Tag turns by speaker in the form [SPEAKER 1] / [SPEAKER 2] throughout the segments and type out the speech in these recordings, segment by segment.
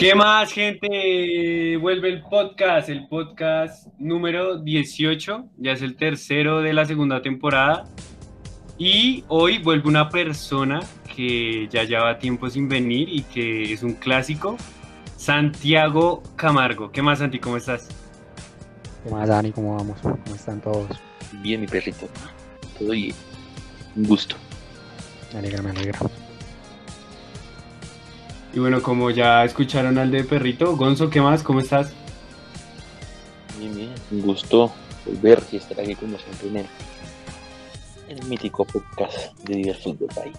[SPEAKER 1] ¿Qué más, gente? Vuelve el podcast, el podcast número 18, ya es el tercero de la segunda temporada. Y hoy vuelve una persona que ya lleva tiempo sin venir y que es un clásico, Santiago Camargo. ¿Qué más, Santi? ¿Cómo estás?
[SPEAKER 2] ¿Qué más, Dani? ¿Cómo vamos? ¿Cómo están todos?
[SPEAKER 3] Bien, mi perrito. Todo bien. Un gusto.
[SPEAKER 2] Me alegra, me alegra.
[SPEAKER 1] Y bueno, como ya escucharon al de Perrito, Gonzo, ¿qué más? ¿Cómo estás?
[SPEAKER 3] Bien, bien. Un gusto volver y estar aquí con nosotros en el, en el mítico podcast de Diver Fútbol País.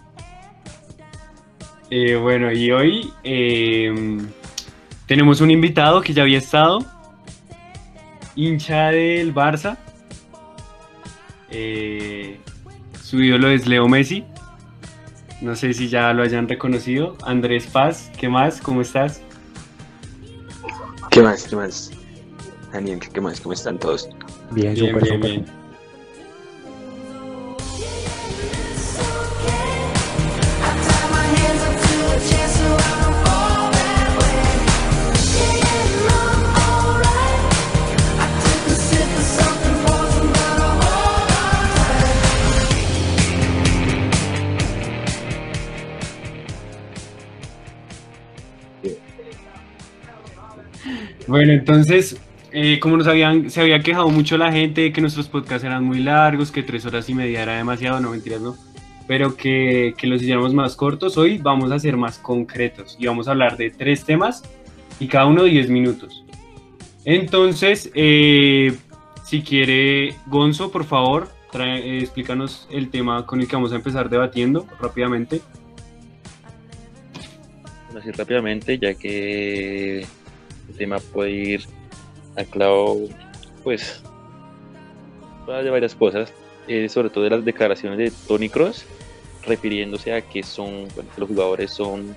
[SPEAKER 1] Eh, bueno, y hoy eh, tenemos un invitado que ya había estado, hincha del Barça. Eh, su ídolo es Leo Messi. No sé si ya lo hayan reconocido. Andrés Paz, ¿qué más? ¿Cómo estás?
[SPEAKER 4] ¿Qué más? ¿Qué más? Daniel, ¿qué más? ¿Cómo están todos?
[SPEAKER 2] Bien,
[SPEAKER 1] Bien,
[SPEAKER 2] súper.
[SPEAKER 1] bien. Bueno, entonces, eh, como nos habían, se había quejado mucho la gente de que nuestros podcasts eran muy largos, que tres horas y media era demasiado, no mentiras, no, pero que, que los hiciéramos más cortos, hoy vamos a ser más concretos y vamos a hablar de tres temas y cada uno 10 minutos. Entonces, eh, si quiere, Gonzo, por favor, trae- eh, explícanos el tema con el que vamos a empezar debatiendo rápidamente.
[SPEAKER 3] Bueno, así rápidamente, ya que tema puede ir anclado, pues, de varias cosas, eh, sobre todo de las declaraciones de Tony Cross, refiriéndose a que son, bueno, que los jugadores son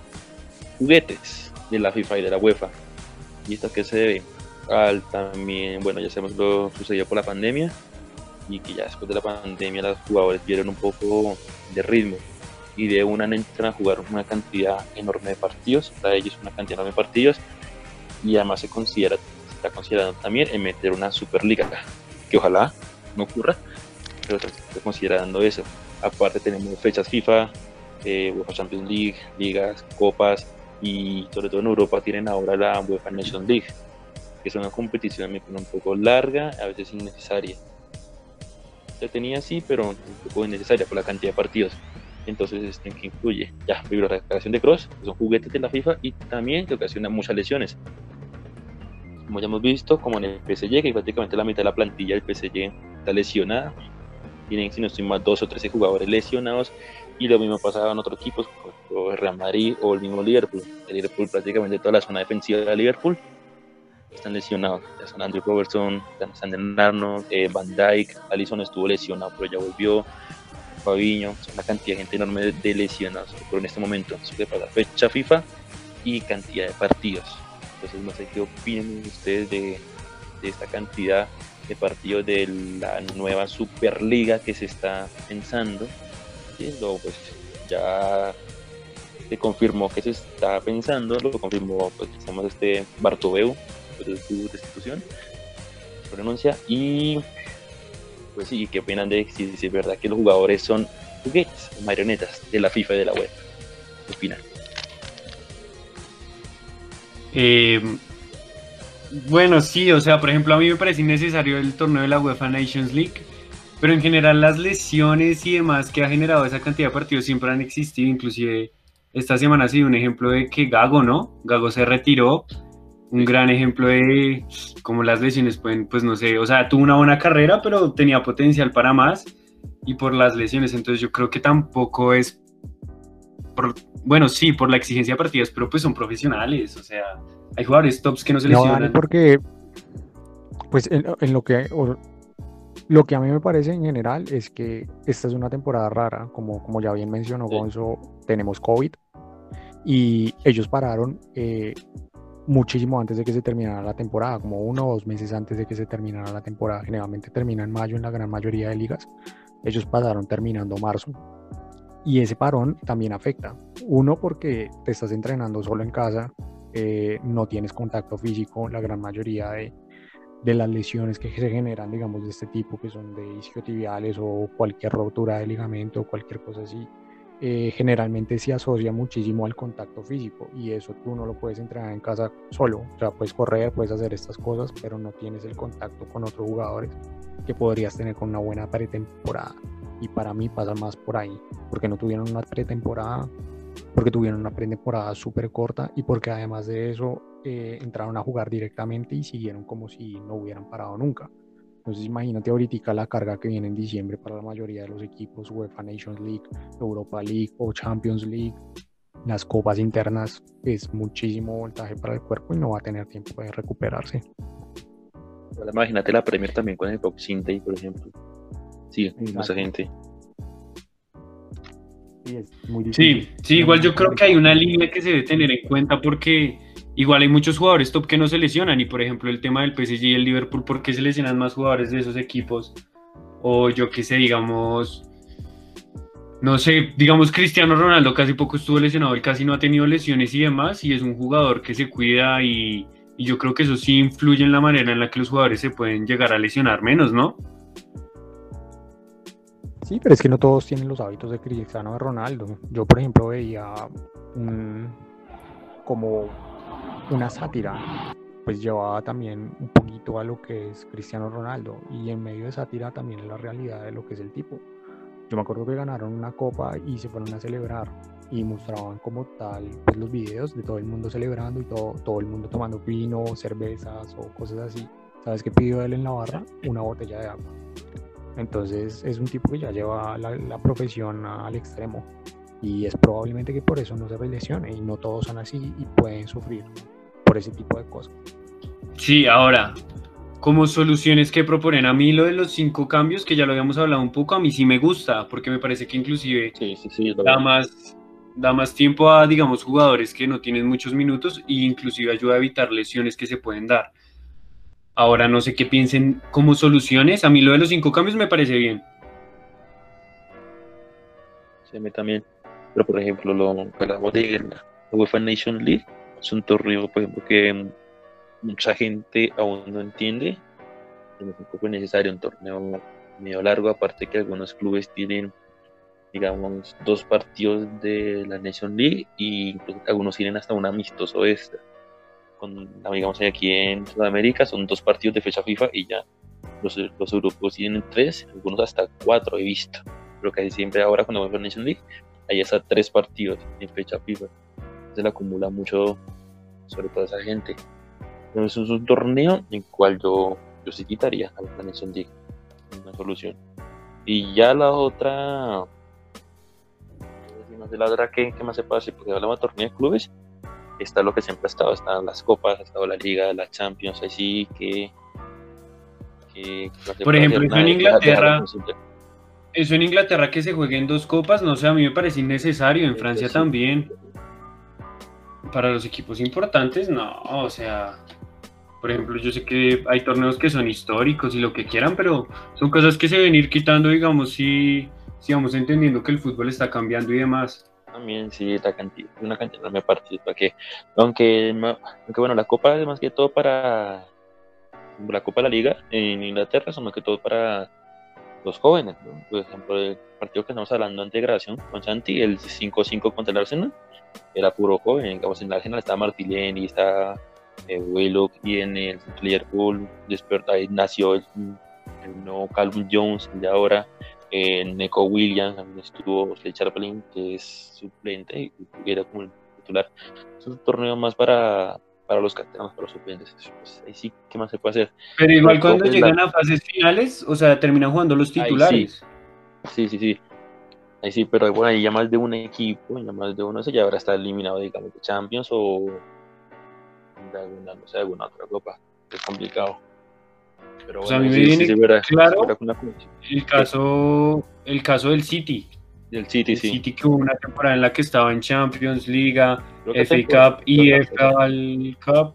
[SPEAKER 3] juguetes de la FIFA y de la UEFA. ¿Y esto a qué se debe? Al también, bueno, ya sabemos lo sucedió por la pandemia y que ya después de la pandemia los jugadores vieron un poco de ritmo y de una entran a jugar una cantidad enorme de partidos, para ellos una cantidad enorme de partidos y además se considera, se está considerando también en meter una superliga, que ojalá no ocurra, pero se está considerando eso. Aparte tenemos fechas FIFA, eh, UEFA Champions League, ligas, copas y sobre todo en Europa tienen ahora la UEFA Nations League, que es una competición un poco larga, a veces innecesaria. Se tenía así, pero un poco innecesaria por la cantidad de partidos. Entonces, este, ¿qué incluye? Ya, la declaración de Cross, que son juguetes de la FIFA y también que ocasiona muchas lesiones. Como ya hemos visto, como en el PSG, que prácticamente la mitad de la plantilla del PSG está lesionada. Tienen, si no estoy mal, 12 o 13 jugadores lesionados. Y lo mismo pasaba en otros equipos, como el Real Madrid o el mismo Liverpool. El Liverpool, prácticamente toda la zona defensiva de Liverpool están lesionados. Ya son Andrew Robertson, Sander Arnold, eh, Van Dyke, Allison estuvo lesionado, pero ya volvió. Fabiño, una cantidad de gente enorme de lesionados, pero en este momento eso que pasa fecha FIFA y cantidad de partidos. Entonces no sé qué opinan ustedes de, esta cantidad de partidos de la nueva Superliga que se está pensando. Lo, pues, ya se confirmó que se está pensando, lo confirmó pues estamos este Bartomeu, pues, de su destitución, pronuncia, y pues sí, ¿qué opinan de si es verdad que los jugadores son juguetes, marionetas de la FIFA y de la web? ¿Qué opinan?
[SPEAKER 1] Eh, bueno, sí, o sea, por ejemplo, a mí me parece innecesario el torneo de la UEFA Nations League, pero en general las lesiones y demás que ha generado esa cantidad de partidos siempre han existido, inclusive esta semana ha sido un ejemplo de que Gago, ¿no? Gago se retiró, un gran ejemplo de cómo las lesiones pueden, pues no sé, o sea, tuvo una buena carrera, pero tenía potencial para más y por las lesiones, entonces yo creo que tampoco es, por- bueno, sí, por la exigencia de partidos, pero pues son profesionales, o sea, hay jugadores tops que no se
[SPEAKER 2] No,
[SPEAKER 1] lesionan.
[SPEAKER 2] Porque, pues, en, en lo que, o- lo que a mí me parece en general es que esta es una temporada rara, como, como ya bien mencionó
[SPEAKER 3] Sí.
[SPEAKER 2] Gonzo, tenemos COVID y ellos pararon eh, muchísimo antes de que se terminara la temporada, como uno o dos meses antes de que se terminara la temporada. Generalmente termina en mayo en la gran mayoría de ligas. Ellos pararon terminando marzo. Y ese parón también afecta. Uno, porque te estás entrenando solo en casa, eh, no tienes contacto físico, la gran mayoría de, las lesiones que se generan, digamos, de este tipo, que son de isquiotibiales o cualquier rotura de ligamento o cualquier cosa así, eh, generalmente se asocia muchísimo al contacto físico y eso tú no lo puedes entrenar en casa solo, o sea, puedes correr, puedes hacer estas cosas, pero no tienes el contacto con otros jugadores que podrías tener con una buena pretemporada. Y para mí pasa más por ahí, porque no tuvieron una pretemporada, porque tuvieron una pretemporada súper corta y porque además de eso eh, entraron a jugar directamente y siguieron como si no hubieran parado nunca. Entonces imagínate ahorita la carga que viene en diciembre para la mayoría de los equipos, UEFA Nations League, Europa League o Champions League, las copas internas, es muchísimo voltaje para el cuerpo y no va a tener tiempo de recuperarse.
[SPEAKER 3] imagínate la Premier también con el Boxing Day, por ejemplo. Sí, mucha gente.
[SPEAKER 1] Es muy difícil. sí, sí, igual yo creo que hay una línea que se debe tener en cuenta porque igual hay muchos jugadores top que no se lesionan y por ejemplo el tema del PSG y el Liverpool, ¿por qué se lesionan más jugadores de esos equipos? O yo qué sé, digamos, no sé, digamos Cristiano Ronaldo casi poco estuvo lesionado, él casi no ha tenido lesiones y demás y es un jugador que se cuida y, y yo creo que eso sí influye en la manera en la que los jugadores se pueden llegar a lesionar menos, ¿no?
[SPEAKER 2] Sí, pero es que no todos tienen los hábitos de Cristiano Ronaldo. Yo, por ejemplo, veía un, como una sátira, pues llevaba también un poquito a lo que es Cristiano Ronaldo y en medio de sátira también la realidad de lo que es el tipo. Yo me acuerdo que ganaron una copa y se fueron a celebrar y mostraban como tal pues, los videos de todo el mundo celebrando y todo, todo el mundo tomando vino, cervezas o cosas así. ¿Sabes qué pidió él en la barra? Una botella de agua. Entonces es un tipo que ya lleva la, la profesión al extremo y es probablemente que por eso no se lesione y no todos son así y pueden sufrir por ese tipo de cosas.
[SPEAKER 1] Sí, ahora, como soluciones que proponen a mí lo de los cinco cambios, que ya lo habíamos hablado un poco, a mí sí me gusta, porque me parece que inclusive da, más, da más tiempo a, digamos, jugadores que no tienen muchos minutos e inclusive ayuda a evitar lesiones que se pueden dar. Ahora no sé qué piensen como soluciones, a mí lo de los cinco cambios me parece bien.
[SPEAKER 3] Sí, a mí también. Pero por ejemplo, lo que hablamos de la UEFA Nation League, es un torneo, por ejemplo, que mucha gente aún no entiende. Es un poco necesario un torneo medio largo, aparte que algunos clubes tienen, digamos, dos partidos de la Nation League y algunos tienen hasta un amistoso extra. Con, digamos, aquí en Sudamérica son dos partidos de fecha FIFA y ya. Los, los europeos tienen tres, algunos hasta cuatro he visto. Pero casi siempre ahora cuando voy a la Nation League hay hasta tres partidos en fecha FIFA se le acumula mucho sobre toda esa gente. Entonces es un torneo en el cual yo, yo sí quitaría a la Nation League, una solución. Y ya la otra, de la otra ¿qué, qué más se hacer? Porque hablamos de torneo de clubes, está lo que siempre ha estado, están las copas, ha estado la liga, la Champions, así que...
[SPEAKER 1] que Por ejemplo, eso en Inglaterra... Eso en Inglaterra que se jueguen dos copas, no sé, a mí me parece innecesario, en Francia también para los equipos importantes, no, o sea, por ejemplo, yo sé que hay torneos que son históricos y lo que quieran, pero son cosas que se deben ir quitando, digamos, si, si vamos entendiendo que el fútbol está cambiando y demás.
[SPEAKER 3] También sí, la cantidad, una cantidad me participa que, aunque, aunque bueno, la copa es más que todo para la Copa de la Liga en Inglaterra, son más que todo para los jóvenes, por ejemplo, el partido que estamos hablando de integración con Santi, el 5-5 contra el Arsenal, era puro joven, digamos, en la Arsenal está Martileni, está eh, Willock y en el Liverpool, después ahí nació el, el nuevo Calvin Jones, el de ahora, eh, Neko Williams, estuvo Slade Chaplin, que es suplente y era como el titular. Es un torneo más para, para los canteranos, para los suplentes. Pues ahí sí, ¿qué más se puede hacer?
[SPEAKER 1] Pero igual cuando llegan a fases finales, o sea, terminan jugando los titulares.
[SPEAKER 3] sí, sí, sí. Ahí sí, pero bueno, ahí ya más de un equipo, ya más de uno, se ya ahora está eliminado, digamos, de Champions o de alguna, no sé, alguna otra copa. Es complicado.
[SPEAKER 1] Pero bueno, o sea, a mí me viene claro el caso, el caso del City.
[SPEAKER 3] Del City, el sí.
[SPEAKER 1] City que hubo una temporada en la que estaba en Champions, Liga, FA Cup y FA Cup.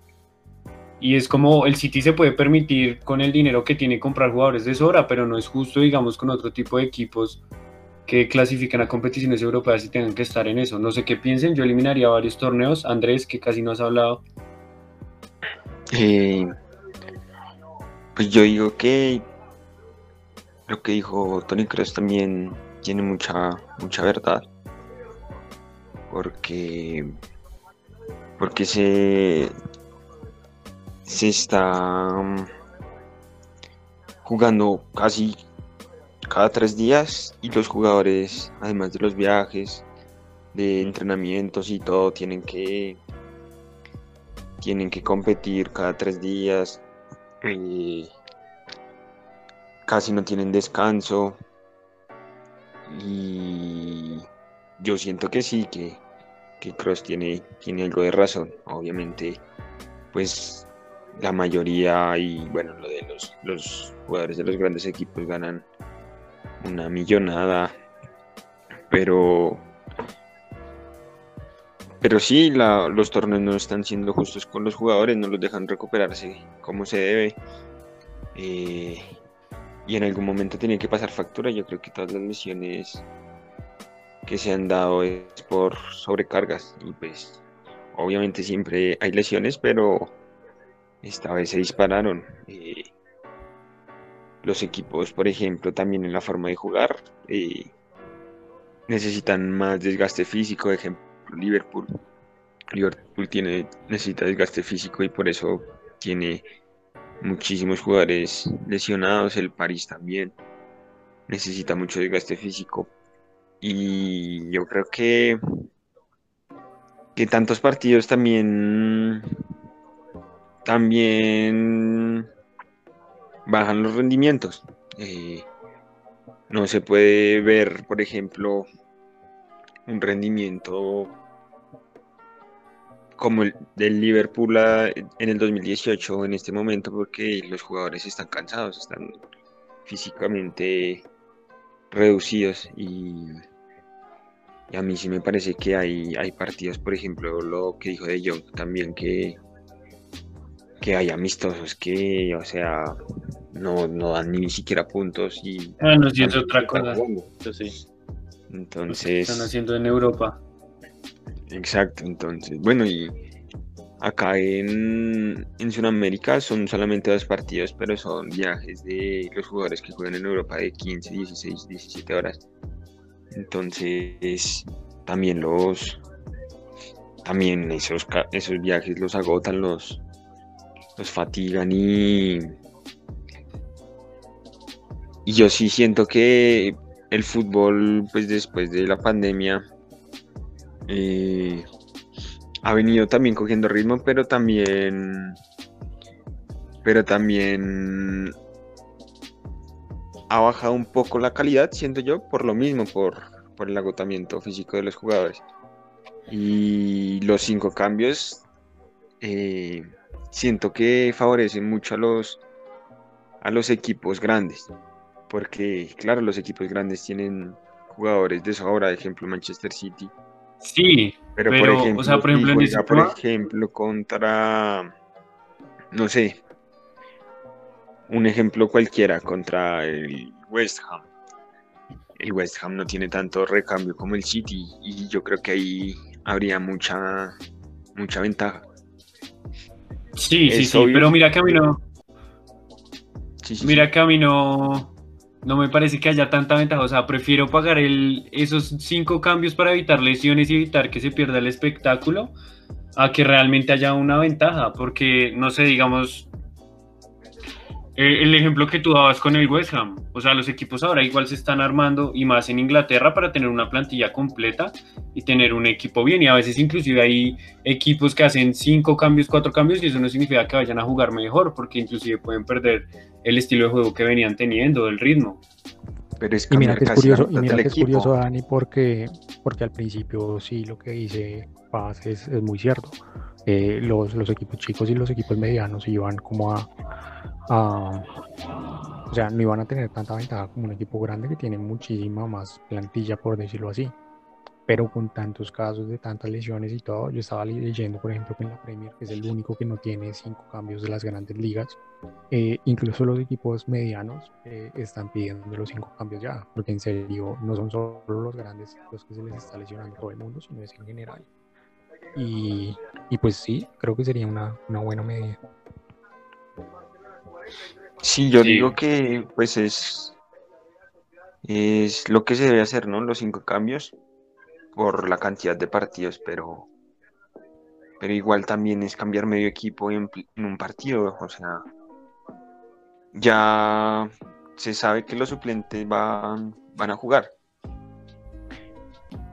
[SPEAKER 1] Y es como el City se puede permitir con el dinero que tiene comprar jugadores de sobra, pero no es justo, digamos, con otro tipo de equipos que clasifican a competiciones europeas y tengan que estar en eso. No sé qué piensen, yo eliminaría varios torneos. Andrés, que casi no has hablado.
[SPEAKER 4] Eh, pues yo digo que lo que dijo Tony Kroos también tiene mucha, mucha verdad. Porque, porque se, se está mm, jugando casi cada tres días y los jugadores, además de los viajes, de entrenamientos y todo, tienen que tienen que competir cada tres días. Eh, casi no tienen descanso. Y yo siento que sí, que, que Cross tiene, tiene algo de razón. Obviamente, pues la mayoría y bueno, lo de los, los jugadores de los grandes equipos ganan una millonada. Pero pero sí, la- los torneos no están siendo justos con los jugadores, no los dejan recuperarse como se debe. Eh, y en algún momento tenía que pasar factura. Yo creo que todas las lesiones que se han dado es por sobrecargas. Y pues, obviamente siempre hay lesiones, pero esta vez se dispararon. Eh, los equipos, por ejemplo, también en la forma de jugar, eh, necesitan más desgaste físico. Ejemplo, Liverpool. Liverpool tiene, necesita desgaste físico y por eso tiene muchísimos jugadores lesionados. El París también necesita mucho desgaste físico. Y yo creo que, que tantos partidos también, también bajan los rendimientos. Eh, no se puede ver, por ejemplo, un rendimiento como el del Liverpool a- en el 2018 en este momento porque los jugadores están cansados, están físicamente reducidos y, y a mí sí me parece que hay, hay partidos, por ejemplo, lo que dijo De Jong también que, que hay amistosos que, o sea, no, no dan ni siquiera puntos y
[SPEAKER 1] Bueno, sí es otra cosa.
[SPEAKER 4] jugando.
[SPEAKER 3] Eso sí.
[SPEAKER 4] Entonces,
[SPEAKER 1] Están haciendo en Europa.
[SPEAKER 4] Exacto, entonces, bueno, y acá en, en Sudamérica son solamente dos partidos, pero son viajes de los jugadores que juegan en Europa de 15, 16, 17 horas. Entonces, también los, también esos, esos viajes los agotan, los, los fatigan y, y yo sí siento que el fútbol, pues después de la pandemia, eh, ha venido también cogiendo ritmo, pero también, pero también ha bajado un poco la calidad, siento yo, por lo mismo, por, por el agotamiento físico de los jugadores. Y los cinco cambios, eh, siento que favorecen mucho a los, a los equipos grandes, porque claro, los equipos grandes tienen jugadores de sobra, ejemplo Manchester City.
[SPEAKER 1] Sí,
[SPEAKER 4] Pero,
[SPEAKER 1] Pero,
[SPEAKER 4] por
[SPEAKER 1] o
[SPEAKER 4] ejemplo,
[SPEAKER 1] sea, por ejemplo, en
[SPEAKER 4] juega,
[SPEAKER 1] ese
[SPEAKER 4] por ejemplo, contra, no sé, un ejemplo cualquiera, contra el West Ham. El West Ham no tiene tanto recambio como el City y yo creo que ahí habría mucha, mucha ventaja.
[SPEAKER 1] sí, sí,
[SPEAKER 4] Es
[SPEAKER 1] sí.
[SPEAKER 4] obvio.
[SPEAKER 1] Pero mira que a mí no,
[SPEAKER 4] Sí, sí,
[SPEAKER 1] mira que a mí no, no me parece que haya tanta ventaja. O sea, prefiero pagar el, esos cinco cambios para evitar lesiones y evitar que se pierda el espectáculo a que realmente haya una ventaja. Porque, no sé, digamos, eh, el ejemplo que tú dabas con el West Ham. O sea, los equipos ahora igual se están armando y más en Inglaterra para tener una plantilla completa y tener un equipo bien. Y a veces inclusive hay equipos que hacen cinco cambios, cuatro cambios y eso no significa que vayan a jugar mejor porque inclusive pueden perder el estilo de juego que venían teniendo, el ritmo.
[SPEAKER 4] Pero es
[SPEAKER 2] Y mira que es curioso, y mira que es curioso, Dani, porque, porque al principio sí lo que dice Paz es, es muy cierto. Eh, los, los equipos chicos y los equipos medianos iban como a, a- O sea, no iban a tener tanta ventaja como un equipo grande que tiene muchísima más plantilla, por decirlo así. Pero con tantos casos de tantas lesiones y todo, yo estaba leyendo, por ejemplo, que en la Premier, que es el único que no tiene cinco cambios de las grandes ligas, eh, incluso los equipos medianos eh, están pidiendo los cinco cambios ya, porque en serio no son solo los grandes los que se les está lesionando todo el mundo, sino es en general. Y, y pues sí, creo que sería una, una buena medida.
[SPEAKER 4] Sí, yo
[SPEAKER 1] Sí.
[SPEAKER 4] digo que pues es, es lo que se debe hacer, ¿no? Los cinco cambios por la cantidad de partidos, pero, pero igual también es cambiar medio equipo en un partido, o sea, ya se sabe que los suplentes van, van a jugar.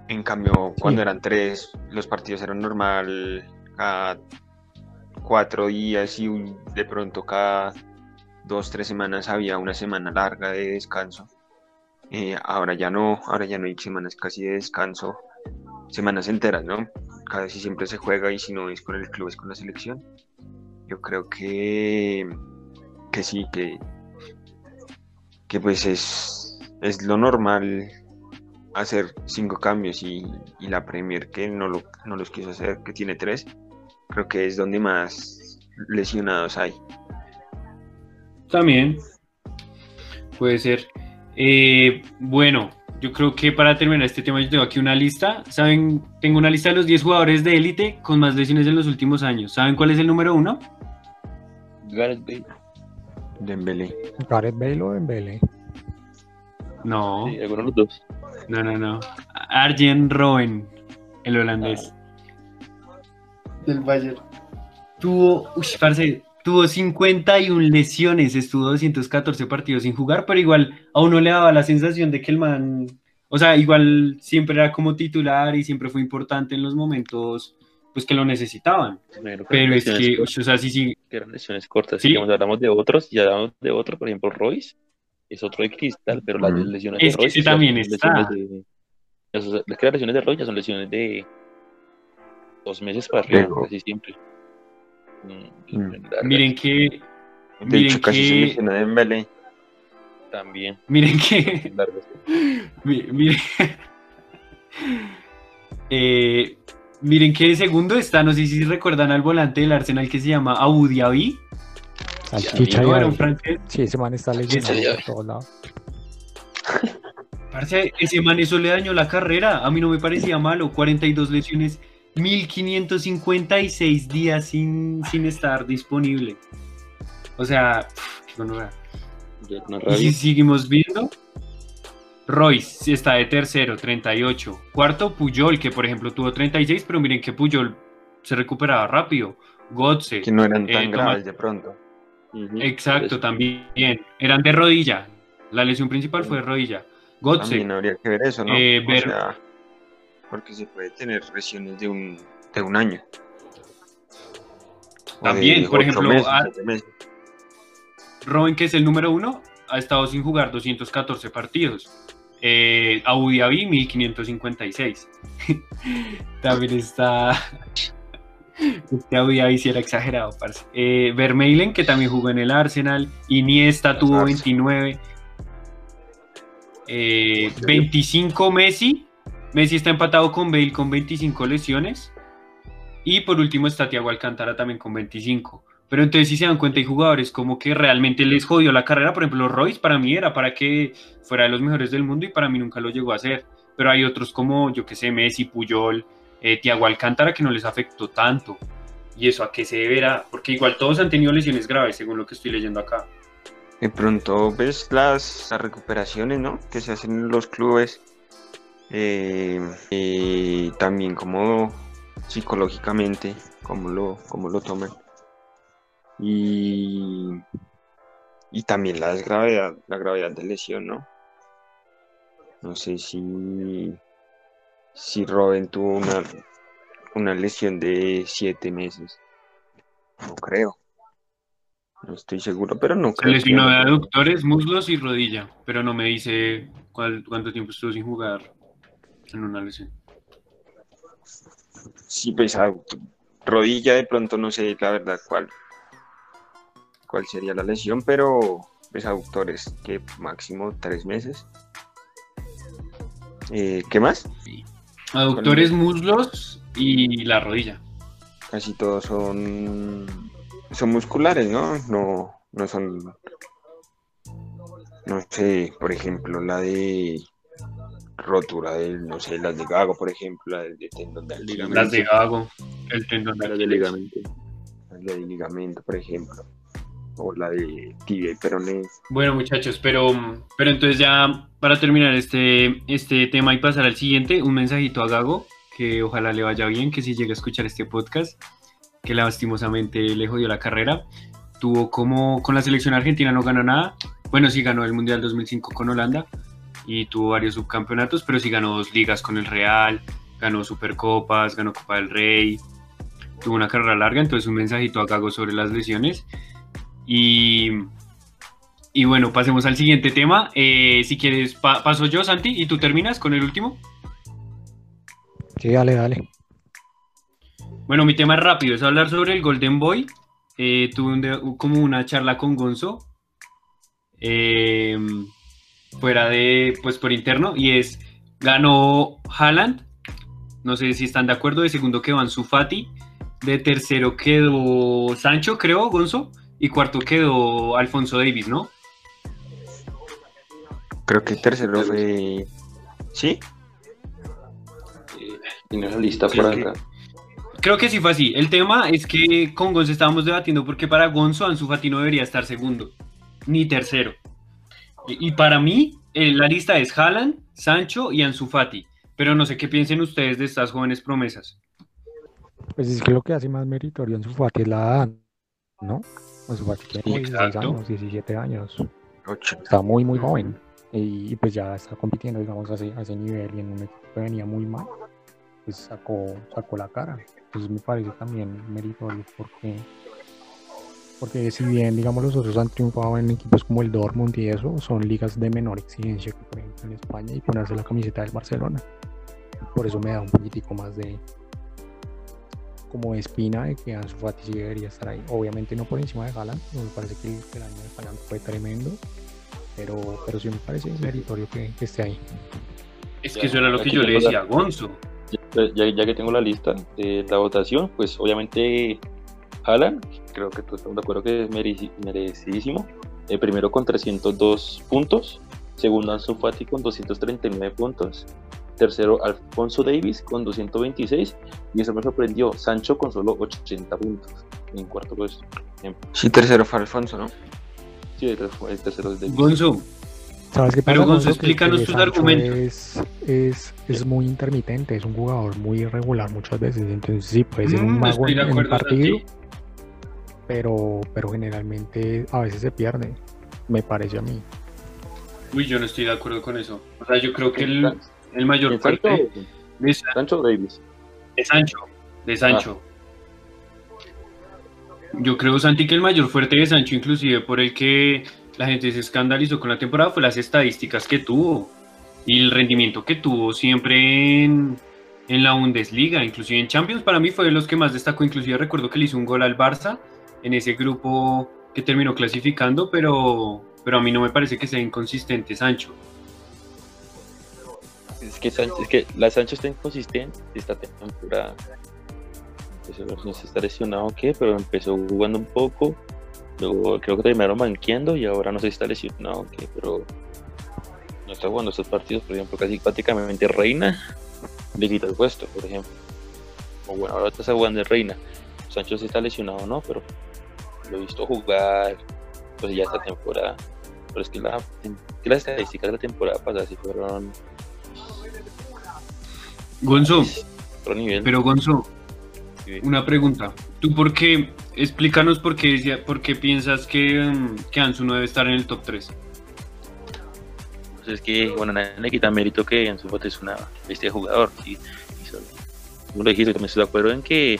[SPEAKER 4] En cambio, cuando eran tres, los partidos eran normal cada cuatro días y un- de pronto cada dos, tres semanas había una semana larga de descanso. Eh, ahora ya no, ahora ya no hay semanas casi de descanso, semanas enteras, ¿no? Casi siempre se juega y si no es con el club es con la selección. Yo creo que, que sí, que, que pues es, es lo normal hacer cinco cambios y, y la Premier que no, lo, no los quiso hacer, que tiene tres, creo que es donde más lesionados hay.
[SPEAKER 1] También puede ser. Eh, bueno, yo creo que para terminar este tema yo tengo aquí una lista. ¿Saben? Tengo una lista de los 10 jugadores de élite con más lesiones en los últimos años. ¿Saben cuál es el número uno?
[SPEAKER 3] Gareth Bale.
[SPEAKER 4] Dembélé.
[SPEAKER 2] Gareth Bale o Dembele.
[SPEAKER 1] No,
[SPEAKER 3] Sí, alguno de los dos.
[SPEAKER 1] no, no, no. Arjen Robben, el holandés. Del Bayern. Tuvo, uy, parce, tuvo 51 lesiones, estuvo 214 partidos sin jugar, pero igual a uno le daba la sensación de que el man, o sea, igual siempre era como titular y siempre fue importante en los momentos pues que lo necesitaban.
[SPEAKER 3] Bueno,
[SPEAKER 1] Pero es que,
[SPEAKER 3] cortas,
[SPEAKER 1] o sea, sí, sí,
[SPEAKER 3] que eran lesiones cortas.
[SPEAKER 1] Sí.
[SPEAKER 3] Digamos, hablamos de otros y hablamos de otro, por ejemplo, Royce es otro de cristal, pero las
[SPEAKER 4] Ujú.
[SPEAKER 3] lesiones
[SPEAKER 1] Es
[SPEAKER 3] de Royce ya
[SPEAKER 1] también está.
[SPEAKER 3] lesiones de- las lesiones de Royce ya son lesiones de dos meses para arriba,
[SPEAKER 4] Pero-
[SPEAKER 3] casi siempre. Mm,
[SPEAKER 4] Mm.
[SPEAKER 1] miren que,
[SPEAKER 4] De
[SPEAKER 1] Miren
[SPEAKER 4] hecho, casi se
[SPEAKER 1] que-
[SPEAKER 4] lesiona Dembélé.
[SPEAKER 3] También.
[SPEAKER 1] miren que, Miren, Eh, miren que de segundo está, no sé si recuerdan al volante del Arsenal que se llama Abu Dhabi.
[SPEAKER 2] Salchicha
[SPEAKER 1] No, era un francés.
[SPEAKER 2] Sí, ese man está
[SPEAKER 3] y
[SPEAKER 2] por todos lados.
[SPEAKER 1] Parce, ese man eso le dañó la carrera. A mí no me parecía malo. 42 lesiones, 1556 días sin, sin estar disponible. O sea, pf, qué gonorrea.
[SPEAKER 3] Ya una
[SPEAKER 1] Y si seguimos viendo, Royce está de tercero, 38. Cuarto, Puyol, que por ejemplo tuvo 36, pero miren que Puyol se recuperaba rápido. Gotze,
[SPEAKER 4] Que no eran
[SPEAKER 1] Eh,
[SPEAKER 4] tan
[SPEAKER 1] Tomás-
[SPEAKER 4] graves de pronto.
[SPEAKER 1] Exacto, también. Eran de rodilla. La lesión principal fue de rodilla. Gotze,
[SPEAKER 4] También habría que ver eso, ¿no?
[SPEAKER 1] Eh,
[SPEAKER 4] O
[SPEAKER 1] ver-
[SPEAKER 4] sea, porque se puede tener lesiones de un, de un año. De
[SPEAKER 1] También, por ejemplo,
[SPEAKER 4] meses,
[SPEAKER 1] a-. Robin, que es el número uno, ha estado sin jugar 214 partidos. Eh, Abu Dhabi, 1556. También está. Este Abu Dhabi sí era exagerado, parce. Eh, Vermeulen, que también jugó en el Arsenal. Iniesta tuvo
[SPEAKER 4] Arsenal.
[SPEAKER 1] 29. Eh, 25 Messi. Messi está empatado con Bale con 25 lesiones. Y por último está Thiago Alcántara también con 25. Pero entonces si se dan cuenta hay jugadores como que realmente les jodió la carrera. Por ejemplo, Royce para mí era para que fuera de los mejores del mundo y para mí nunca lo llegó a hacer. Pero hay otros como, yo que sé, Messi, Puyol, eh, Thiago Alcántara que no les afectó tanto. ¿Y eso a qué se deberá? Porque igual todos han tenido lesiones graves, según lo que estoy leyendo acá.
[SPEAKER 4] De pronto ves las, las recuperaciones, ¿no? Que se hacen en los clubes. Eh, y también como psicológicamente, cómo lo, cómo lo toman. Y, y también la gravedad, la gravedad de lesión, ¿no? No sé si, si Robin tuvo una, una lesión de siete meses. No creo. No estoy seguro, pero no
[SPEAKER 1] Se
[SPEAKER 4] creo. que-
[SPEAKER 1] lesionó de aductores, muslos y rodilla, pero no me dice cuál- cuánto tiempo estuvo sin jugar en una lesión.
[SPEAKER 4] Sí, pues a- rodilla de pronto no sé la verdad cuál cuál sería la lesión, pero pues aductores que máximo tres meses. Eh, ¿Qué más?
[SPEAKER 1] Aductores, muslos y la rodilla.
[SPEAKER 4] Casi todos son son musculares, ¿no? No, no son. No sé, por ejemplo, la de rotura del, no sé, las de Gago, por ejemplo, la del de tendón de Aquiles,
[SPEAKER 1] Las de Gago, el tendón de
[SPEAKER 3] Las de ligamento.
[SPEAKER 4] las de ligamento, por ejemplo. o la de tibia y peroné.
[SPEAKER 1] Bueno, muchachos, pero, pero entonces ya para terminar este, este tema y pasar al siguiente, un mensajito a Gago, que ojalá le vaya bien, que si llega a escuchar este podcast, que lastimosamente le jodió la carrera. Tuvo como con la selección argentina no ganó nada. Bueno, sí ganó el Mundial 2005 con Holanda y tuvo varios subcampeonatos, pero sí ganó dos ligas con el Real, ganó Supercopas, ganó Copa del Rey, tuvo una carrera larga, entonces un mensajito a Gago sobre las lesiones. Y, y bueno, pasemos al siguiente tema. Eh, si quieres, pa- paso yo, Santi, y tú terminas con el último.
[SPEAKER 2] Sí, dale, dale.
[SPEAKER 1] Bueno, mi tema es rápido, es hablar sobre el Golden Boy. Eh, tuve un como una charla con Gonzo, eh, fuera de, pues por interno, y es, ganó Haaland, no sé si están de acuerdo, de segundo quedó Ansu Fati, de tercero quedó Sancho, creo, Gonzo, y cuarto quedó Alfonso Davis, ¿no?
[SPEAKER 4] Creo que tercero fue. ¿Sí?
[SPEAKER 3] Eh, Tiene la lista
[SPEAKER 4] Creo
[SPEAKER 3] por
[SPEAKER 4] que-
[SPEAKER 3] acá.
[SPEAKER 1] Creo que sí fue así. El tema es que con Gonzo estábamos debatiendo porque para Gonzo Ansu Fati no debería estar segundo, ni tercero. Y, y para mí, eh, la lista es Haaland, Sancho y Ansu Fati. Pero no sé qué piensen ustedes de estas jóvenes promesas.
[SPEAKER 2] Pues es que lo que hace más meritorio en su Fati es la edad, ¿no? Ansu Fati tiene como 16
[SPEAKER 1] Exacto.
[SPEAKER 2] años, 17 años.
[SPEAKER 4] Ocho.
[SPEAKER 2] Está muy, muy joven. Y, y pues ya está compitiendo, digamos, a ese, a ese nivel y en un equipo que venía muy mal, pues sacó, sacó la cara. Entonces me parece también meritorio porque, porque si bien, digamos, los otros han triunfado en equipos como el Dortmund y eso, son ligas de menor exigencia que por ejemplo en España y ponerse la camiseta del Barcelona. Por eso me da un poquitico más de como de espina de que Ansu Fati sí debería estar ahí. Obviamente no por encima de Haaland, me parece que el, que el año de Haaland fue tremendo, pero, pero sí me parece meritorio que, que esté ahí.
[SPEAKER 1] Es que eso era lo que yo le decía a Gonzo.
[SPEAKER 3] Ya, ya- ya que tengo la lista de la votación, pues obviamente Haaland, creo que todos estamos de acuerdo que es mereci- merecidísimo. El primero con 302 puntos, segundo Ansu Fati con 239 puntos, tercero Alfonso Davis con 226 y eso me sorprendió, Sancho con solo 80 puntos en cuarto puesto.
[SPEAKER 4] Sí, tercero fue Alfonso, ¿no?
[SPEAKER 3] Sí, el tercero- el tercero es Davis.
[SPEAKER 1] Gonzo,
[SPEAKER 2] ¿Sabes qué
[SPEAKER 1] Pero,
[SPEAKER 2] pasa?
[SPEAKER 1] Gonzo, explícanos tus
[SPEAKER 2] Sancho
[SPEAKER 1] argumentos.
[SPEAKER 2] Es, es, es muy intermitente, es un jugador muy irregular muchas veces, entonces sí, puede ser
[SPEAKER 1] Mm,
[SPEAKER 2] un mago
[SPEAKER 1] estoy
[SPEAKER 2] en, un partido, pero, pero generalmente a veces se pierde, me parece a mí.
[SPEAKER 1] Uy, yo no estoy de acuerdo con eso. O sea, yo creo que el, el mayor
[SPEAKER 3] ¿En
[SPEAKER 1] fuerte
[SPEAKER 3] Sancho,
[SPEAKER 1] de, Sa-
[SPEAKER 3] Sancho o Davis?
[SPEAKER 1] de Sancho. De Sancho. Yo creo, Santi, que el mayor fuerte de Sancho, inclusive por el que la gente se escandalizó con la temporada, fue las estadísticas que tuvo y el rendimiento que tuvo siempre en, en la Bundesliga, inclusive en Champions, para mí fue de los que más destacó, inclusive recuerdo que le hizo un gol al Barça en ese grupo que terminó clasificando, pero, pero a mí no me parece que sea inconsistente Sancho.
[SPEAKER 3] Es que, Sancho- es que la Sancho está inconsistente esta temporada. Empezó, no sé si está lesionado o qué, pero empezó jugando un poco. Luego creo que terminaron banqueando y ahora no sé si está lesionado o qué, pero no está jugando estos partidos. Por ejemplo, casi prácticamente Reina le quita el puesto, por ejemplo. O bueno, ahora está jugando de Reina. Sancho sí está lesionado, ¿no? Pero lo he visto jugar, pues ya esta temporada. Pero es que, la, que las estadísticas de la temporada pasada sí fueron
[SPEAKER 1] Gonzo, pero Gonzo. Una pregunta. ¿Tú por qué? Explícanos por qué, por qué piensas que, mm, que Ansu no debe estar en el top 3.
[SPEAKER 3] Pues es que, bueno, nadie quita mérito que Ansu Fati es una bestia jugador. Y solo- Como lo dijiste, también estoy de acuerdo en que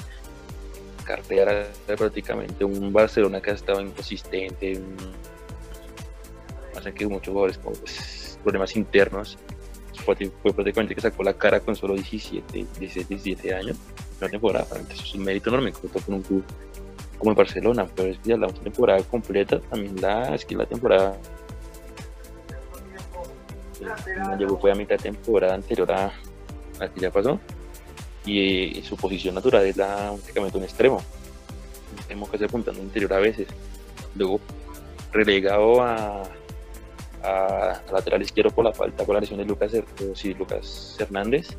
[SPEAKER 3] cartera era prácticamente un Barcelona que ha estado inconsistente. Pasa que muchos jugadores pues, problemas internos. Fati fue prácticamente que sacó la cara con solo 17, 16, 17 años. Una temporada, eso es un mérito enorme, como con un club como el Barcelona, pero es que la temporada completa, también la, es que la temporada eh, llegó fue a mitad de temporada anterior a la que ya pasó y eh, su posición natural es la prácticamente un extremo un extremo que se apuntando interior a veces luego relegado a, a, a lateral izquierdo por la falta por la lesión de Lucas, o sí, Lucas Hernández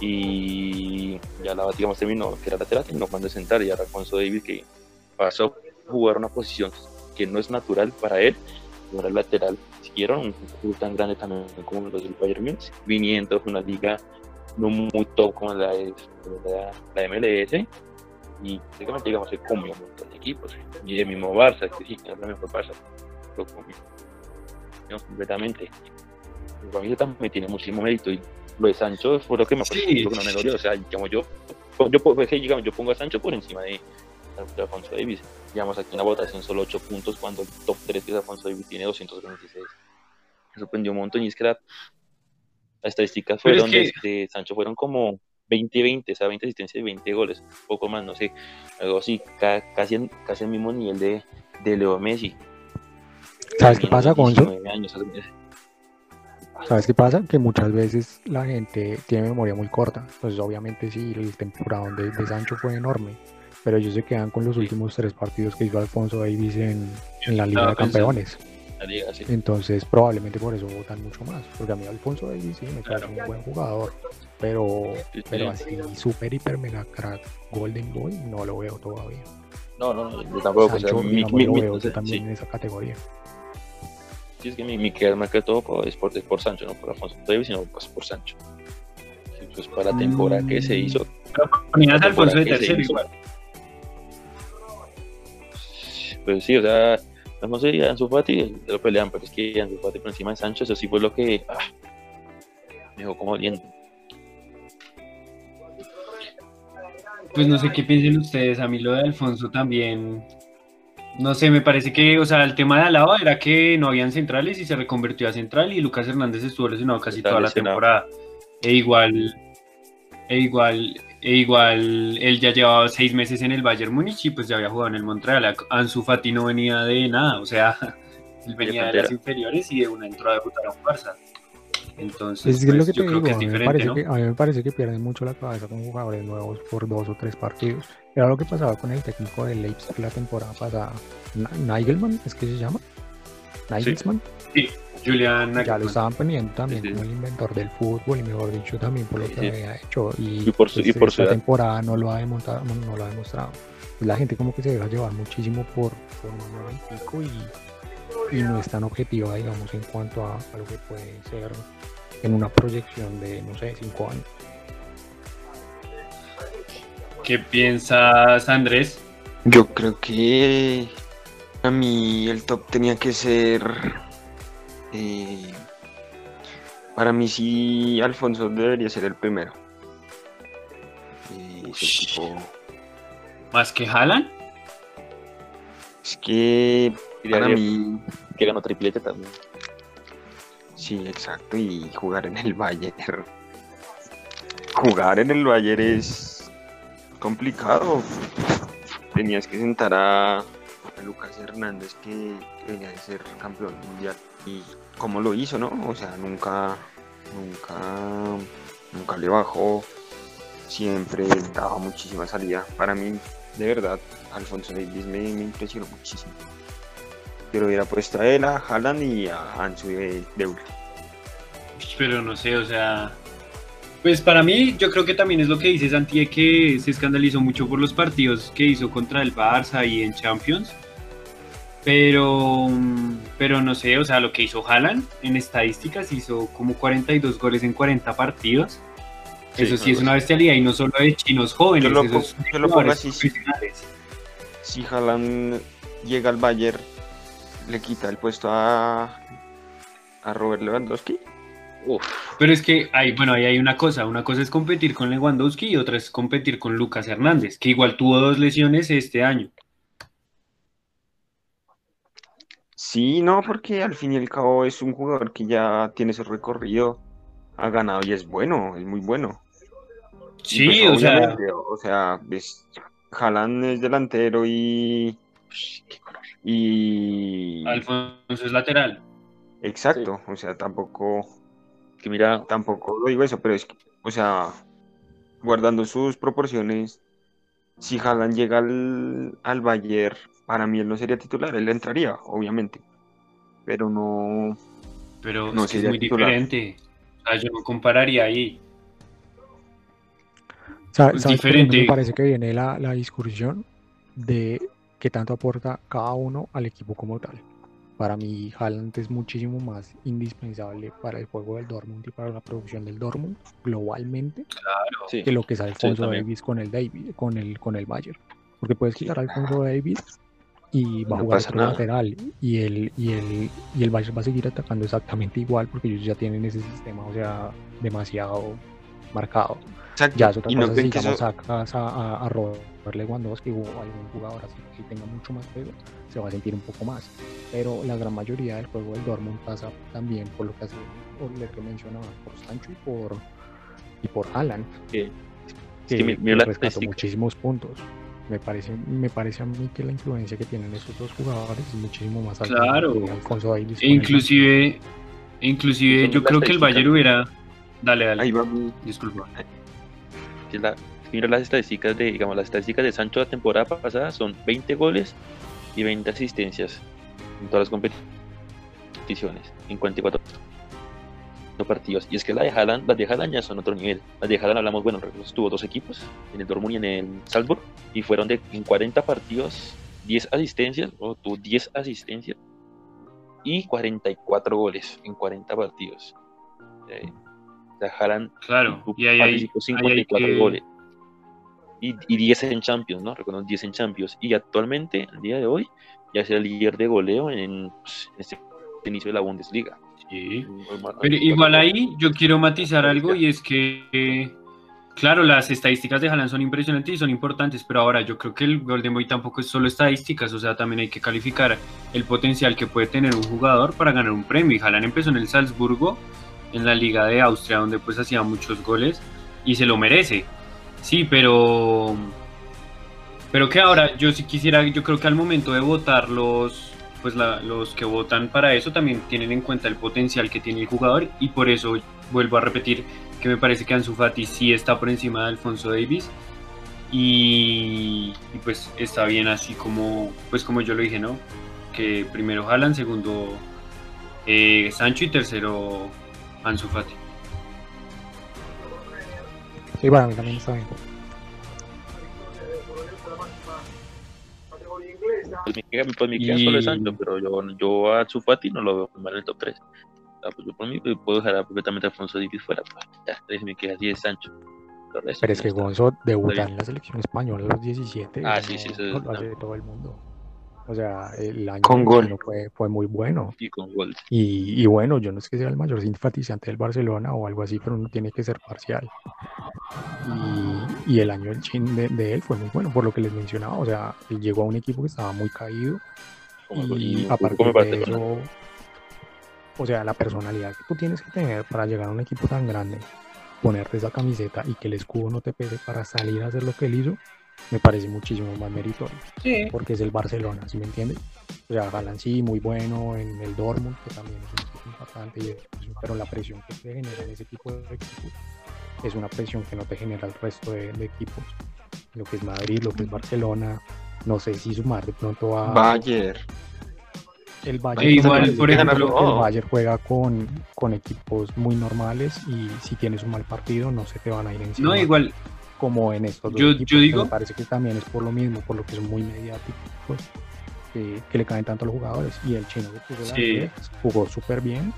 [SPEAKER 3] y ya la digamos terminó que era lateral terminó jugando de central y ahora Alfonso Davis que pasó a jugar una posición que no es natural para él, ahora el lateral izquierdo, un club tan grande también como los del Bayern Munich, viniendo de una liga no muy top como la, de, la, la MLS, y prácticamente digamos se comió un montón de equipos, y el mismo Barça, que sí, que es la mejor Barça, lo comió no, completamente. El familia también tiene muchísimo mérito y lo de Sancho fue lo que me
[SPEAKER 1] Sí.
[SPEAKER 3] lo que no me dolió, o sea, digamos, yo, yo, pues, digamos, yo pongo a Sancho por encima de, de Alfonso Davis. Digamos, aquí en la votación solo 8 puntos cuando el top 3 que es Alfonso Davis tiene 226. Me sorprendió un montón y es que la, las estadísticas
[SPEAKER 1] Pero es
[SPEAKER 3] fueron
[SPEAKER 1] que-
[SPEAKER 3] de, de Sancho fueron como 20-20, o sea, 20 asistencias y 20 goles, un poco más, no sé, algo así, ca- casi, en- casi el mismo nivel de, de Leo Messi.
[SPEAKER 2] ¿Sabes qué pasa, Gonzo?
[SPEAKER 3] 19 años,
[SPEAKER 2] ¿Sabes qué pasa? Que muchas veces la gente tiene memoria muy corta. Pues obviamente sí, el temporada de, de Sancho fue enorme. Pero ellos se quedan con los últimos tres partidos que hizo Alfonso Davis en, en la Liga de. Campeones.
[SPEAKER 3] la liga, sí.
[SPEAKER 2] Entonces probablemente por eso votan mucho más. Porque a mí Alfonso Davis sí me parece
[SPEAKER 1] Claro.
[SPEAKER 2] un buen jugador. Pero,
[SPEAKER 3] Sí, sí.
[SPEAKER 2] pero así super hiper mega crack Golden Boy no lo veo todavía.
[SPEAKER 3] No, no, no, yo tampoco, o sea, mi, mi-
[SPEAKER 2] lo
[SPEAKER 3] mi-
[SPEAKER 2] veo
[SPEAKER 3] o
[SPEAKER 2] yo
[SPEAKER 3] sea,
[SPEAKER 2] también
[SPEAKER 3] sí,
[SPEAKER 2] en esa categoría.
[SPEAKER 3] sí, es que mi, mi querer más que todo por- es por, es por Sancho, no por Alfonso Davis, sino pues por Sancho. Sí, pues para la temporada que se
[SPEAKER 1] Mm.
[SPEAKER 3] hizo,
[SPEAKER 1] Ponías a
[SPEAKER 3] la
[SPEAKER 1] Alfonso de tercero igual.
[SPEAKER 3] Pues sí, o sea, Alfonso y Ansu Fati lo pelean, pero es que Ansu Fati por encima de Sancho, eso sí fue lo que ah, me dejó como oliendo.
[SPEAKER 1] Pues no sé qué piensen ustedes, a mí lo de Alfonso también, no sé, me parece que, o sea, el tema de Alaba era que no habían centrales y se reconvirtió a central y Lucas Hernández estuvo lesionado casi
[SPEAKER 3] Está
[SPEAKER 1] toda la temporada. E igual, e igual, e igual, él ya llevaba seis meses en el Bayern Múnich y pues ya había jugado en el Montreal. Ansu Fati no venía de nada, o sea, él venía de las
[SPEAKER 3] cantera.
[SPEAKER 1] inferiores y de una entrada a debutar a un Barça. Entonces,
[SPEAKER 2] es lo
[SPEAKER 1] pues,
[SPEAKER 2] que te
[SPEAKER 1] yo creo
[SPEAKER 2] digo,
[SPEAKER 1] que es
[SPEAKER 2] a, mí me
[SPEAKER 1] diferente,
[SPEAKER 2] parece
[SPEAKER 1] ¿no?
[SPEAKER 2] que, a mí me parece que pierden mucho la cabeza con jugadores nuevos por dos o tres partidos. Era lo que pasaba con el técnico de Leipzig la temporada pasada. Nigelman, ¿es que se llama? Nigelsmann.
[SPEAKER 1] Julian
[SPEAKER 2] Ya lo estaban poniendo también
[SPEAKER 3] Sí, sí.
[SPEAKER 2] como el inventor del fútbol y mejor dicho también por lo
[SPEAKER 3] Sí,
[SPEAKER 2] que
[SPEAKER 3] sí.
[SPEAKER 2] había hecho. Y,
[SPEAKER 3] Y por su- y
[SPEAKER 2] pues,
[SPEAKER 3] por su
[SPEAKER 2] esta
[SPEAKER 3] edad.
[SPEAKER 2] temporada no lo ha demostrado. No lo ha demostrado. Pues la gente como que se deja llevar muchísimo por, por un momentico y, y no es tan objetiva, digamos, en cuanto a, a lo que puede ser en una proyección de, no sé, cinco años.
[SPEAKER 1] ¿Qué piensas, Andrés?
[SPEAKER 4] Yo creo que a mí el top tenía que ser. Eh, para mí sí, Alfonso debería ser el primero. Eh, ese tipo-
[SPEAKER 1] ¿Más que Haaland?
[SPEAKER 4] Es que para
[SPEAKER 3] Diría
[SPEAKER 4] mí,
[SPEAKER 3] que ganó triplete también.
[SPEAKER 4] sí, exacto. Y jugar en el Bayern. Jugar en el Bayern es complicado. Tenías que sentar a, a Lucas Hernández, que, que venía de ser campeón mundial. Y cómo lo hizo, ¿no? O sea, nunca, nunca, nunca le bajó. Siempre daba muchísima salida. Para mí, de verdad, Alfonso Davis me, me impresionó muchísimo. Yo lo hubiera puesto a él, a Haaland y a Ansu de, de.
[SPEAKER 1] Pero no sé, o sea. Pues para mí, yo creo que también es lo que dice Santi, de que se escandalizó mucho por los partidos que hizo contra el Barça y en Champions. Pero, pero no sé, o sea, lo que hizo Haaland en estadísticas hizo como 42 goles en 40 partidos.
[SPEAKER 3] Sí,
[SPEAKER 1] eso sí es una bestialidad y no solo de chinos jóvenes,
[SPEAKER 4] Yo lo
[SPEAKER 1] eso
[SPEAKER 4] po-
[SPEAKER 1] es
[SPEAKER 4] yo lo pongo así, si Haaland llega al Bayern, le quita el puesto a, a Robert Lewandowski.
[SPEAKER 3] Uf,
[SPEAKER 1] Pero es que hay, bueno, ahí hay una cosa, una cosa es competir con Lewandowski y otra es competir con Lucas Hernández, que igual tuvo dos lesiones este año.
[SPEAKER 4] Sí, no, porque al fin y al cabo es un jugador que ya tiene su recorrido, ha ganado y es bueno, es muy bueno. Y
[SPEAKER 1] Sí,
[SPEAKER 4] pues,
[SPEAKER 1] o sea,
[SPEAKER 4] o sea, ves, Haaland es delantero y y
[SPEAKER 1] Alfonso es lateral.
[SPEAKER 4] exacto, o sea, tampoco
[SPEAKER 3] que mira,
[SPEAKER 4] tampoco lo digo eso, pero es que, o sea, guardando sus proporciones, si Haaland llega al, al Bayern, para mí él no sería titular, él entraría, obviamente, pero no,
[SPEAKER 1] Pero
[SPEAKER 4] No
[SPEAKER 1] es, que es
[SPEAKER 4] sería
[SPEAKER 1] muy
[SPEAKER 4] titular.
[SPEAKER 1] diferente. O sea, yo no compararía ahí.
[SPEAKER 2] Sa-
[SPEAKER 1] Pues
[SPEAKER 2] ¿Sabes
[SPEAKER 1] diferente.
[SPEAKER 2] me parece que viene la, la discusión de qué tanto aporta cada uno al equipo como tal. Para mí, Haaland es muchísimo más indispensable para el juego del Dortmund y para la producción del Dortmund globalmente
[SPEAKER 1] Claro.
[SPEAKER 3] Sí.
[SPEAKER 2] que lo que es Alfonso
[SPEAKER 3] también.
[SPEAKER 2] Davis con el David, con el con el Bayern. Porque puedes quitar a Alfonso Davis y va a jugar
[SPEAKER 4] pasa
[SPEAKER 2] otro
[SPEAKER 4] nada.
[SPEAKER 2] lateral y el, y el y el Bayern va a seguir atacando exactamente igual porque ellos ya tienen ese sistema, o sea, demasiado marcado.
[SPEAKER 4] Exacto.
[SPEAKER 2] Ya es otra
[SPEAKER 4] y no
[SPEAKER 2] cosa si digamos
[SPEAKER 4] eso,
[SPEAKER 2] sacas a, a, a Robert Lewandowski o algún jugador así que tenga mucho más peso, se va a sentir un poco más. Pero la gran mayoría del juego del Dortmund pasa también por lo que hace por lo que mencionaba, por Sancho y por y por Haaland
[SPEAKER 3] que-
[SPEAKER 2] que,
[SPEAKER 3] que la
[SPEAKER 2] rescató muchísimos puntos. Me parece, me parece a mí que la influencia que tienen esos dos jugadores es muchísimo más alta
[SPEAKER 1] Claro.
[SPEAKER 2] que Alfonso
[SPEAKER 1] E
[SPEAKER 2] el
[SPEAKER 1] inclusive, inclusive yo creo que el Bayern hubiera... Dale, dale.
[SPEAKER 4] ahí va mi-
[SPEAKER 1] Disculpa.
[SPEAKER 3] que la- mira las estadísticas de, digamos, las estadísticas de Sancho la temporada pasada son 20 goles y 20 asistencias en todas las competiciones, en 44 partidos. Y es que la de Haaland, las de Haaland ya son otro nivel. Las de Haaland hablamos, bueno, tuvo dos equipos, en el Dortmund y en el Salzburg, y fueron de en 40 partidos, 10 asistencias, o tuvo 10 asistencias y 44 goles en 40 partidos. Eh, la Haaland
[SPEAKER 1] Claro. Y ahí
[SPEAKER 3] participó
[SPEAKER 1] ahí hay
[SPEAKER 3] 54
[SPEAKER 1] que-
[SPEAKER 3] goles. Y, y 10 en Champions, ¿no? Recuerdo 10 en Champions. Y actualmente, al día de hoy, ya es el líder de goleo en, pues, en este inicio de la Bundesliga.
[SPEAKER 1] Sí. Pero igual ahí yo quiero matizar algo y es que, eh, claro, las estadísticas de Haaland son impresionantes y son importantes, pero ahora yo creo que el Golden Boy tampoco es solo estadísticas, o sea, también hay que calificar el potencial que puede tener un jugador para ganar un premio. Y Haaland empezó en el Salzburgo, en la Liga de Austria, donde pues hacía muchos goles y se lo merece. Sí, pero... Pero que ahora yo sí quisiera, yo creo que al momento de votar los, pues los que votan para eso también tienen en cuenta el potencial que tiene el jugador y por eso vuelvo a repetir que me parece que Ansu Fati sí está por encima de Alfonso Davis y, y pues está bien así como pues como yo lo dije, ¿no? Que primero Haaland, segundo eh, Sancho y tercero Ansu Fati.
[SPEAKER 2] Sí, para mí también está bien.
[SPEAKER 3] Pues me queda, pues queda
[SPEAKER 1] Y-
[SPEAKER 3] solo el Sancho, pero yo, yo a Zufati no lo veo mal en el top 3. Pues yo por mí pues, puedo dejar completamente a Alfonso Davis fuera. Pues, ya, entonces me queda así de Sancho.
[SPEAKER 2] Pero es que
[SPEAKER 3] está.
[SPEAKER 2] Gonzo debutar
[SPEAKER 3] bien.
[SPEAKER 2] en la selección española a los 17.
[SPEAKER 3] Ah, sí, sí,
[SPEAKER 2] no-
[SPEAKER 3] eso es-
[SPEAKER 2] no lo hace todo el mundo. O sea, el año
[SPEAKER 4] Con gol.
[SPEAKER 2] fue, fue muy bueno.
[SPEAKER 3] Y con gol.
[SPEAKER 2] Y, y bueno, yo no es que sea el mayor simpatizante del Barcelona o algo así, pero uno tiene que ser parcial. Y, y el año del chin de, de él fue muy bueno, por lo que les mencionaba. O sea, él llegó a un equipo que estaba muy caído
[SPEAKER 3] Como,
[SPEAKER 2] y a partir de eso, o sea, la personalidad que tú tienes que tener para llegar a un equipo tan grande, ponerte esa camiseta y que el escudo no te pese para salir a hacer lo que él hizo, me parece muchísimo más meritorio,
[SPEAKER 1] Sí.
[SPEAKER 2] porque es el Barcelona, ¿sí me entiendes? O sea, Haaland sí, muy bueno en el Dortmund, que también es un equipo importante, y eso, pero la presión que te genera en ese tipo de equipos es una presión que no te genera el resto de, de equipos, lo que es Madrid, lo que es Barcelona, no sé si sumar de pronto a
[SPEAKER 4] Bayern.
[SPEAKER 2] El
[SPEAKER 1] E
[SPEAKER 2] Bayern,
[SPEAKER 1] igual, por ejemplo,
[SPEAKER 2] el
[SPEAKER 4] oh.
[SPEAKER 2] Bayern juega con, con equipos muy normales y si tienes un mal partido no se te van a ir encima
[SPEAKER 1] No, igual,
[SPEAKER 2] como en estos dos
[SPEAKER 1] Yo-
[SPEAKER 2] equipos,
[SPEAKER 1] yo digo-
[SPEAKER 2] me parece que también es por lo mismo, por lo que son muy mediáticos, que, que le caen tanto a los jugadores y el chino que puso la
[SPEAKER 1] Sí.
[SPEAKER 2] 10, jugó súper bien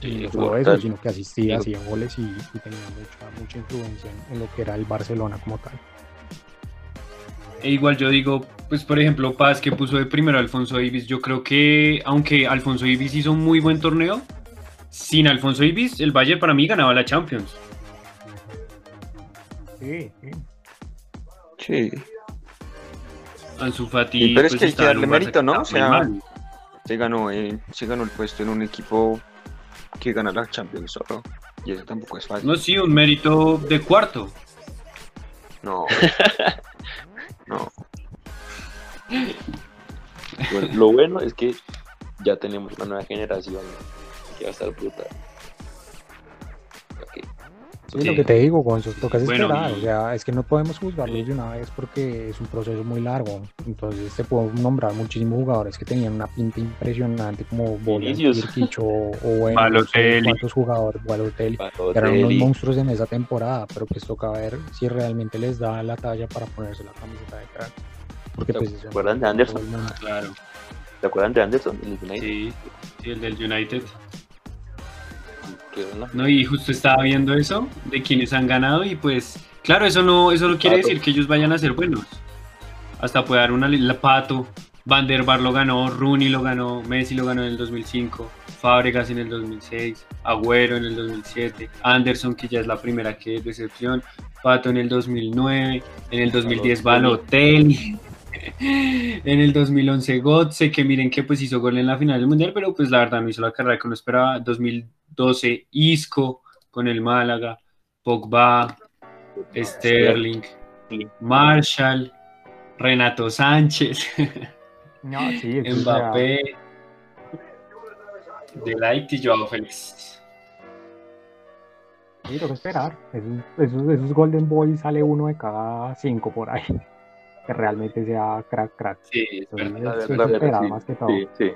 [SPEAKER 2] y no solo eso, sino que asistía, hacía goles y, y tenía mucha, mucha influencia en, en lo que era el Barcelona como tal.
[SPEAKER 1] E igual yo digo, pues por ejemplo, Paz que puso de primero a Alfonso Davis, yo creo que aunque Alfonso Davis hizo un muy buen torneo, sin Alfonso Davis el Bayern para mí ganaba la Champions.
[SPEAKER 2] Sí, sí.
[SPEAKER 4] Sí.
[SPEAKER 1] Ansu Fati
[SPEAKER 4] Sí, pero es
[SPEAKER 1] pues,
[SPEAKER 4] que hay que darle mérito, ¿no? O sea. Se ganó, eh, se ganó el puesto en un equipo que gana la Champions solo. Y eso tampoco es fácil.
[SPEAKER 1] No, sí, un mérito de cuarto.
[SPEAKER 4] No. No.
[SPEAKER 3] Bueno, lo bueno es que ya tenemos una nueva generación que va a estar brutal.
[SPEAKER 2] Sí, lo que te digo, Gonzo, tocas
[SPEAKER 1] bueno,
[SPEAKER 2] esperar.
[SPEAKER 1] y-
[SPEAKER 2] O sea, es que no podemos juzgarlos
[SPEAKER 3] Sí.
[SPEAKER 2] de una vez porque es un proceso muy largo. Entonces, te puedo nombrar muchísimos jugadores que tenían una pinta impresionante, como Boyan,
[SPEAKER 3] Vinicius.
[SPEAKER 2] Kirkic o, o bueno,
[SPEAKER 1] Balotelli.
[SPEAKER 2] cuántos jugadores, Balotelli,
[SPEAKER 3] Balotelli,
[SPEAKER 2] eran unos monstruos en esa temporada, pero pues toca ver si realmente les da la talla para ponerse la camiseta de crack. Porque
[SPEAKER 3] ¿Se
[SPEAKER 2] pues,
[SPEAKER 3] acuerdan de Anderson?
[SPEAKER 1] Claro,
[SPEAKER 3] ¿Se acuerdan de Anderson? El United?
[SPEAKER 1] sí, sí, el del United. No, y justo estaba viendo eso, de quienes han ganado, y pues, claro, eso no, eso no quiere
[SPEAKER 3] Pato.
[SPEAKER 1] decir que ellos vayan a ser buenos. Hasta puede dar una la Pato, Van der Bar lo ganó, Rooney lo ganó, Messi lo ganó en el 2005, Fábregas en el 2006, Agüero en el 2007, Anderson, que ya es la primera que es decepción, Pato en el 2009, en el 2010 Balotelli. En el 2011 Gotze, que miren que pues hizo gol en la final del Mundial, pero pues la verdad no hizo la carrera que uno esperaba. 2012 Isco con el Málaga, Pogba, Sterling, Marshall, Renato Sánchez,
[SPEAKER 2] No, sí, que, o sea,
[SPEAKER 1] Mbappé, Delight y Joao Félix.
[SPEAKER 2] sí, toca esperar. Esos, esos, esos Golden Boys sale uno de cada cinco por ahí. Que realmente sea crack, crack.
[SPEAKER 1] Sí, es verdad.
[SPEAKER 2] Entonces,
[SPEAKER 3] La
[SPEAKER 2] eso es
[SPEAKER 3] verdad,
[SPEAKER 2] esperar
[SPEAKER 3] sí,
[SPEAKER 2] más que todo.
[SPEAKER 3] Sí, sí.